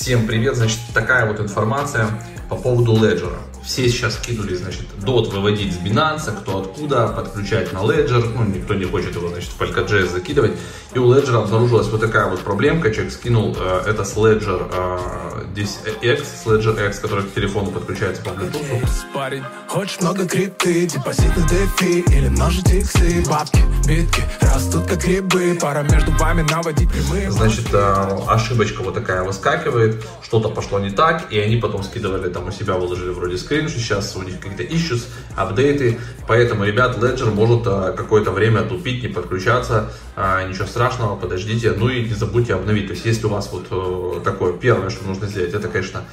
Всем привет, значит, такая вот информация по поводу Ledger. Все сейчас кинули, значит, DOT выводить с Binance, кто откуда, подключать на Ledger, ну, никто не хочет его, значит, в Polkadot закидывать. И у Ledger обнаружилась вот такая вот проблемка, человек скинул э, это с Ledger э, здесь X, с Ledger X, который к телефону подключается по Bluetooth. Парень, хочешь много крипты, депозит на дефи или множить иксы, бабки, битки, растут как грибы, пора между вами наводить прямые. Значит, э, ошибочка вот такая выскакивает, что-то пошло не так, и они потом скидывали там у себя, выложили вроде скрин, что сейчас у них какие-то issues, апдейты, поэтому, ребят, Ledger может э, какое-то время тупить, не подключаться, э, ничего страшного, подождите, ну и не забудьте обновить, то есть если у вас вот э, такое первое, что нужно сделать, это, конечно,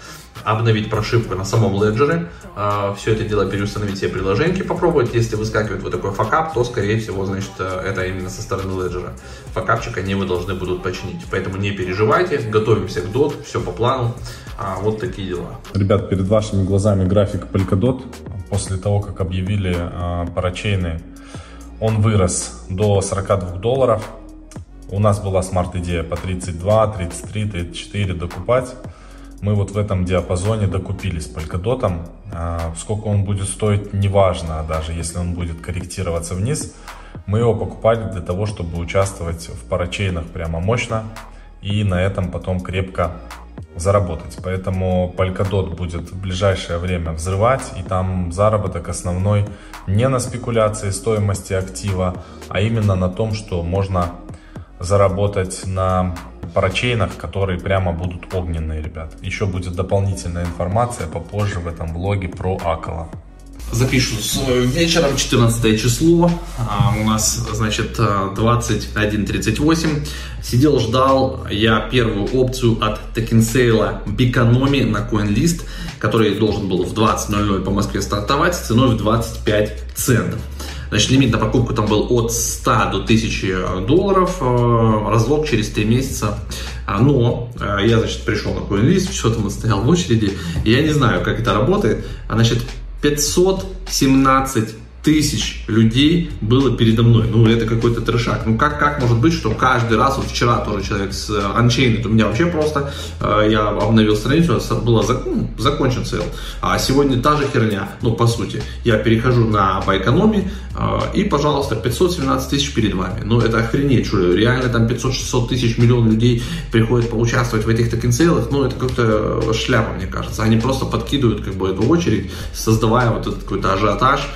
обновить прошивку на самом Ledger, э, все это дело переустановить все приложения, попробовать, если выскакивает вот такой факап, то, скорее всего, значит, э, это именно со стороны Ledger. Факапчик они вы должны будут починить, поэтому не переживайте, готовимся к DOT, все по плану, а, вот такие дела. Ребят, перед вашими глазами график Polkadot. После того, как объявили э, парачейны, он вырос до 42 долларов. У нас была смарт-идея по 32, 33, 34 докупать. Мы вот в этом диапазоне докупили с Polkadot. А, сколько он будет стоить, неважно, даже если он будет корректироваться вниз. Мы его покупали для того, чтобы участвовать в парачейнах прямо мощно и на этом потом крепко заработать. Поэтому Polkadot будет в ближайшее время взрывать, и там заработок основной не на спекуляции стоимости актива, а именно на том, что можно заработать на парачейнах, которые прямо будут огненные, ребят. Еще будет дополнительная информация попозже в этом влоге про Акала запишу с вечером, 14 число, а у нас, значит, 21.38. Сидел, ждал я первую опцию от Токенсейла Biconomy на CoinList, который должен был в 20.00 по Москве стартовать с ценой в 25 центов. Значит, лимит на покупку там был от 100 до 1000 долларов, э, разлок через 3 месяца. А, но э, я, значит, пришел на CoinList, что там стоял в очереди, я не знаю, как это работает. А, значит, 517 тысяч людей было передо мной. Ну, это какой-то трешак. Ну, как, как может быть, что каждый раз, вот вчера тоже человек с э, Unchained, у меня вообще просто, э, я обновил страницу, было зак, ну, закончен sale. А сегодня та же херня, ну, по сути. Я перехожу на по и, пожалуйста, 517 тысяч перед вами. Ну, это охренеть, что реально там 500-600 тысяч миллион людей приходят поучаствовать в этих токенсейлах, ну, это как-то шляпа, мне кажется. Они просто подкидывают, как бы, эту очередь, создавая вот этот какой-то ажиотаж.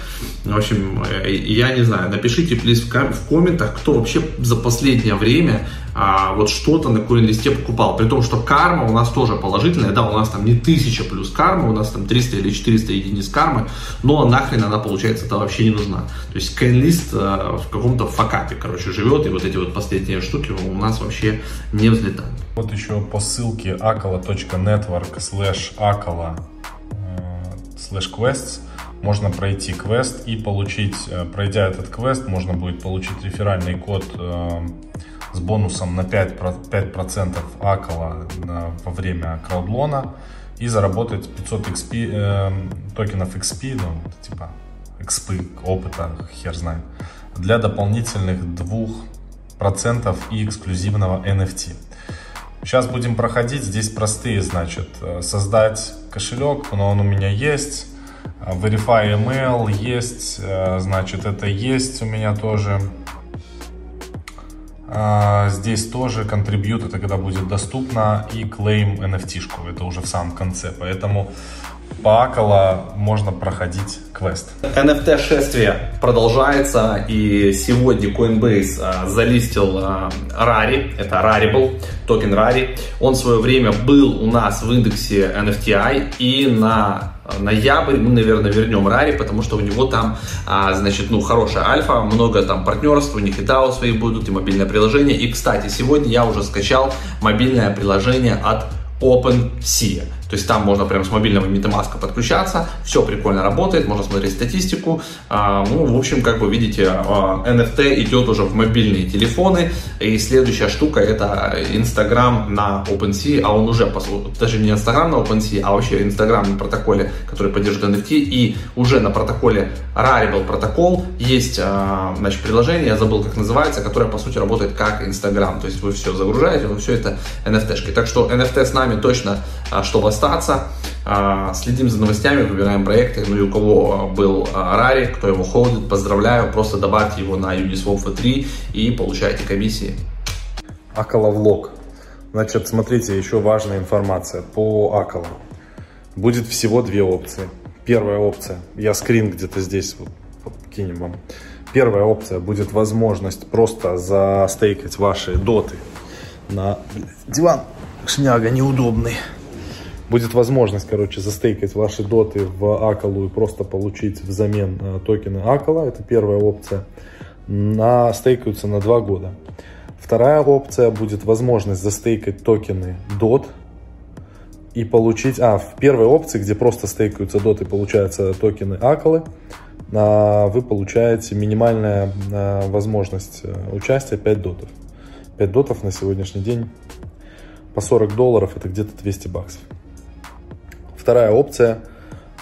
В общем, э, я не знаю, напишите, please, в комментах, кто вообще за последнее время а, вот что-то на CoinList покупал. При том, что карма у нас тоже положительная. Да, у нас там не 1000 плюс карма, у нас там 300 или 400 единиц кармы, но нахрен она, получается, это вообще не нужна. То есть CoinList а, в каком-то факапе, короче, живет, и вот эти вот последние штуки у нас вообще не взлетают. Вот еще по ссылке akala.network slash akala slash quests можно пройти квест и получить, э, пройдя этот квест, можно будет получить реферальный код э, с бонусом на 5%, 5% акала во время краудлона и заработать 500 XP, э, токенов XP, ну, типа XP, опыта, хер знает, для дополнительных 2% и эксклюзивного NFT. Сейчас будем проходить, здесь простые, значит, э, создать кошелек, но он у меня есть, Verify email есть, э, значит, это есть у меня тоже. Здесь тоже контрибьют, это когда будет доступно, и claim NFT-шку, это уже в самом конце. Поэтому по Акала можно проходить квест. NFT-шествие продолжается, и сегодня Coinbase а, залистил а, Rari, это Rarible, токен Rari. Он в свое время был у нас в индексе NFTI, и на ноябрь мы, наверное, вернем Рари, потому что у него там, а, значит, ну, хорошая альфа, много там партнерств, у них и DAO свои будут, и мобильное приложение. И, кстати, сегодня я уже скачал мобильное приложение от OpenSea. То есть там можно прям с мобильного MetaMask подключаться, все прикольно работает, можно смотреть статистику. А, ну, в общем, как вы видите, NFT идет уже в мобильные телефоны. И следующая штука это Instagram на OpenSea, а он уже, даже не Instagram на OpenSea, а вообще Instagram на протоколе, который поддерживает NFT. И уже на протоколе Rarible протокол есть значит, приложение, я забыл, как называется, которое, по сути, работает как Instagram. То есть вы все загружаете, вы все это NFT-шки. Так что NFT с нами точно, чтобы остаться. Следим за новостями, выбираем проекты. Ну и у кого был Рари, кто его холдит, поздравляю. Просто добавьте его на Uniswap V3 и получайте комиссии. Акала влог. Значит, смотрите, еще важная информация по Акала. Будет всего две опции. Первая опция, я скрин где-то здесь вот кинем вам. Первая опция будет возможность просто застейкать ваши доты на диван. Шняга неудобный. Будет возможность, короче, застейкать ваши доты в Акалу и просто получить взамен э, токены Акала. Это первая опция. На, стейкаются на 2 года. Вторая опция будет возможность застейкать токены DOT и получить... А, в первой опции, где просто стейкаются DOT и получаются токены Акалы, а, вы получаете минимальная а, возможность э, участия 5 дотов. 5 дотов на сегодняшний день по 40 долларов это где-то 200 баксов. Вторая опция,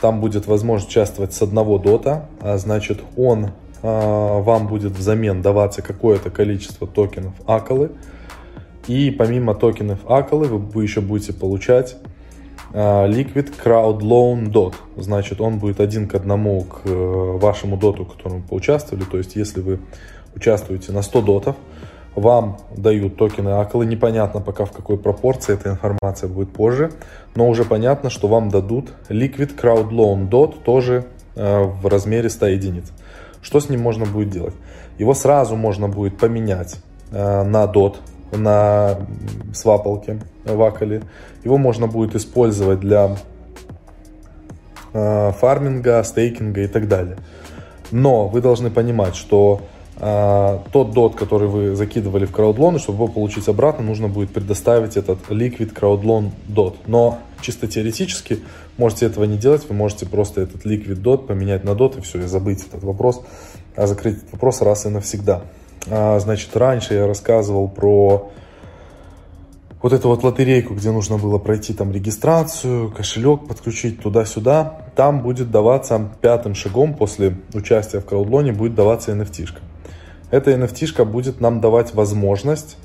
там будет возможность участвовать с одного дота, а значит он вам будет взамен даваться какое-то количество токенов Акалы. И помимо токенов Акалы вы, вы еще будете получать а, Liquid Crowd Loan DOT. Значит, он будет один к одному к э, вашему доту, в котором вы поучаствовали. То есть, если вы участвуете на 100 дотов, вам дают токены Акалы. Непонятно пока в какой пропорции, эта информация будет позже. Но уже понятно, что вам дадут Liquid Crowd Loan DOT тоже э, в размере 100 единиц. Что с ним можно будет делать? Его сразу можно будет поменять э, на DOT на свапалке в Акале. Его можно будет использовать для э, фарминга, стейкинга и так далее. Но вы должны понимать, что э, тот дот, который вы закидывали в краудлон, чтобы его получить обратно, нужно будет предоставить этот liquid crowdloan dot. Но чисто теоретически можете этого не делать, вы можете просто этот liquid dot поменять на dot и все, и забыть этот вопрос, а закрыть этот вопрос раз и навсегда. А, значит, раньше я рассказывал про вот эту вот лотерейку, где нужно было пройти там регистрацию, кошелек подключить туда-сюда. Там будет даваться пятым шагом после участия в краудлоне будет даваться NFT. Эта NFT будет нам давать возможность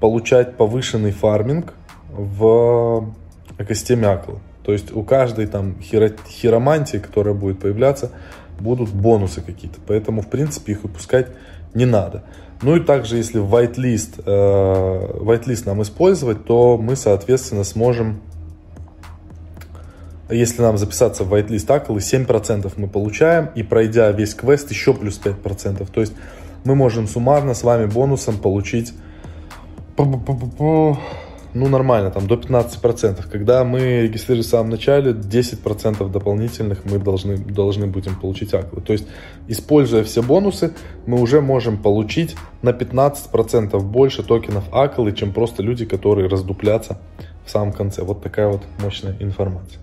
получать повышенный фарминг в экосистеме Акла. То есть у каждой там хиро хиромантии, которая будет появляться, будут бонусы какие-то. Поэтому, в принципе, их выпускать не надо. Ну и также, если whitelist, э, whitelist нам использовать, то мы, соответственно, сможем, если нам записаться в whitelist Акл, 7% мы получаем, и пройдя весь квест, еще плюс 5%. То есть мы можем суммарно с вами бонусом получить ну, нормально, там до 15%. Когда мы регистрируем в самом начале, 10% дополнительных мы должны, должны будем получить аклы. То есть, используя все бонусы, мы уже можем получить на 15% больше токенов аклы, чем просто люди, которые раздуплятся в самом конце. Вот такая вот мощная информация.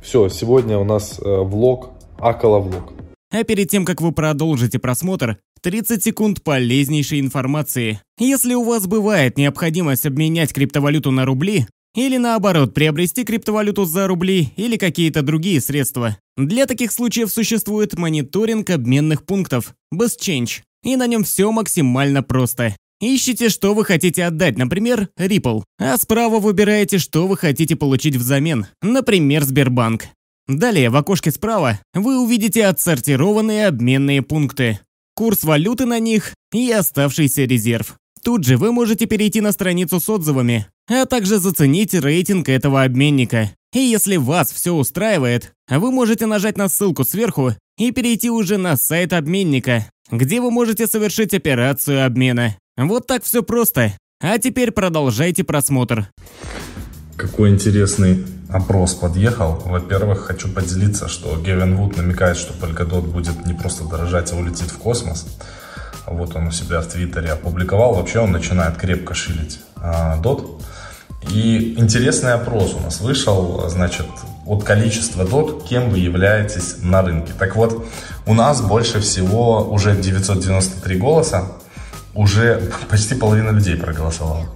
Все, сегодня у нас э, влог, акала влог. А перед тем, как вы продолжите просмотр, 30 секунд полезнейшей информации. Если у вас бывает необходимость обменять криптовалюту на рубли, или наоборот, приобрести криптовалюту за рубли или какие-то другие средства. Для таких случаев существует мониторинг обменных пунктов, BestChange, и на нем все максимально просто. Ищите, что вы хотите отдать, например, Ripple, а справа выбираете, что вы хотите получить взамен, например, Сбербанк. Далее в окошке справа вы увидите отсортированные обменные пункты, курс валюты на них и оставшийся резерв. Тут же вы можете перейти на страницу с отзывами, а также заценить рейтинг этого обменника. И если вас все устраивает, вы можете нажать на ссылку сверху и перейти уже на сайт обменника, где вы можете совершить операцию обмена. Вот так все просто. А теперь продолжайте просмотр. Какой интересный опрос подъехал. Во-первых, хочу поделиться, что Гевин Вуд намекает, что Polkadot будет не просто дорожать, а улетит в космос. Вот он у себя в Твиттере опубликовал. Вообще он начинает крепко шилить а, DOT. И интересный опрос у нас вышел, значит, от количества дот, кем вы являетесь на рынке. Так вот, у нас больше всего уже 993 голоса, уже почти половина людей проголосовала.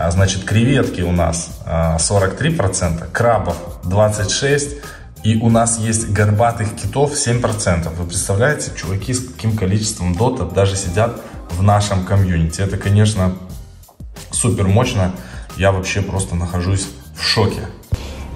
А, значит, креветки у нас 43%, а, крабов 26%, и у нас есть горбатых китов 7%. Вы представляете, чуваки с каким количеством дота даже сидят в нашем комьюнити. Это, конечно, супер мощно. Я вообще просто нахожусь в шоке.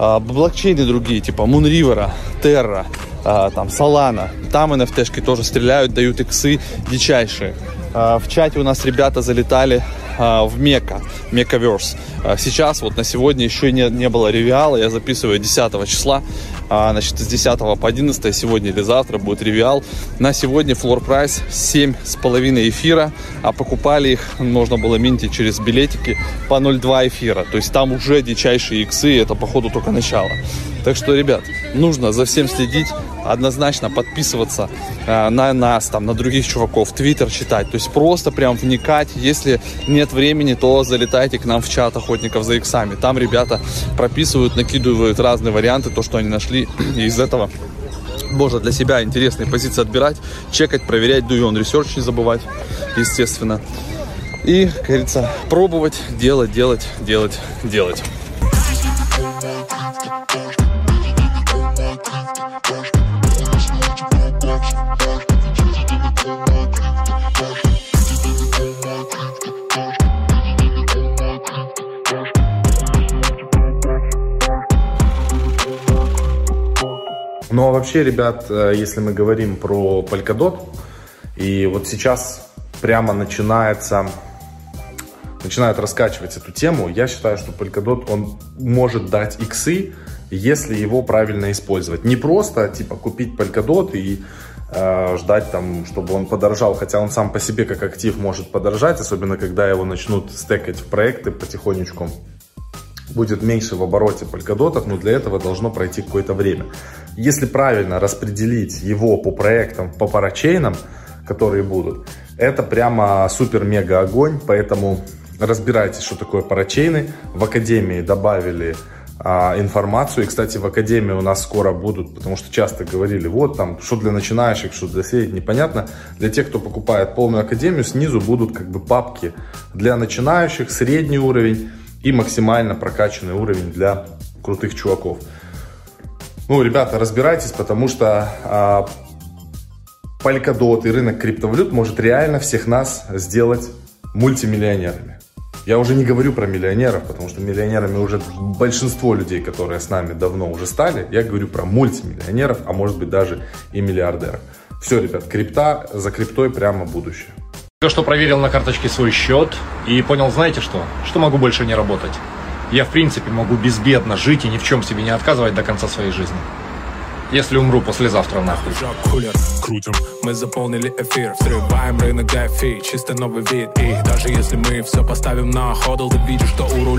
А, блокчейны другие, типа Moonriver, Terra, а, там Solana, там NFT-шки тоже стреляют, дают иксы дичайшие. А, в чате у нас ребята залетали в Мека, Мекаверс. А, сейчас, вот на сегодня еще не, не было ревиала, я записываю 10 числа, а, значит, с 10 по 11 сегодня или завтра будет ревиал. На сегодня флор прайс 7,5 эфира, а покупали их, можно было минтить через билетики по 0,2 эфира. То есть там уже дичайшие иксы, это походу только начало. Так что, ребят, нужно за всем следить, однозначно подписываться э, на нас, там, на других чуваков, твиттер читать. То есть просто прям вникать. Если нет времени, то залетайте к нам в чат охотников за иксами. Там ребята прописывают, накидывают разные варианты, то, что они нашли. И из этого можно для себя интересные позиции отбирать, чекать, проверять, do your research не забывать, естественно. И, как говорится, пробовать, делать, делать, делать, делать. Ну а вообще, ребят, э, если мы говорим про Polkadot, и вот сейчас прямо начинается начинают раскачивать эту тему, я считаю, что Polkadot, он может дать иксы, если его правильно использовать. Не просто, типа, купить Polkadot и э, ждать там, чтобы он подорожал, хотя он сам по себе как актив может подорожать, особенно когда его начнут стекать в проекты потихонечку. Будет меньше в обороте полькодотов, но для этого должно пройти какое-то время. Если правильно распределить его по проектам, по парачейнам, которые будут, это прямо супер-мега огонь, поэтому разбирайтесь, что такое парачейны. В Академии добавили а, информацию. И, кстати, в Академии у нас скоро будут, потому что часто говорили, вот там, что для начинающих, что для средних, непонятно. Для тех, кто покупает полную Академию, снизу будут как бы папки для начинающих, средний уровень и максимально прокачанный уровень для крутых чуваков. Ну, ребята, разбирайтесь, потому что а, Polkadot и рынок криптовалют может реально всех нас сделать мультимиллионерами. Я уже не говорю про миллионеров, потому что миллионерами уже большинство людей, которые с нами давно уже стали. Я говорю про мультимиллионеров, а может быть даже и миллиардеров. Все, ребят, крипта, за криптой прямо будущее. Только что проверил на карточке свой счет и понял, знаете что? Что могу больше не работать я в принципе могу безбедно жить и ни в чем себе не отказывать до конца своей жизни. Если умру послезавтра нахуй. Крутим, мы заполнили эфир. Взрываем рынок DeFi, чисто новый вид. И даже если мы все поставим на ходл Ты видишь, что у руля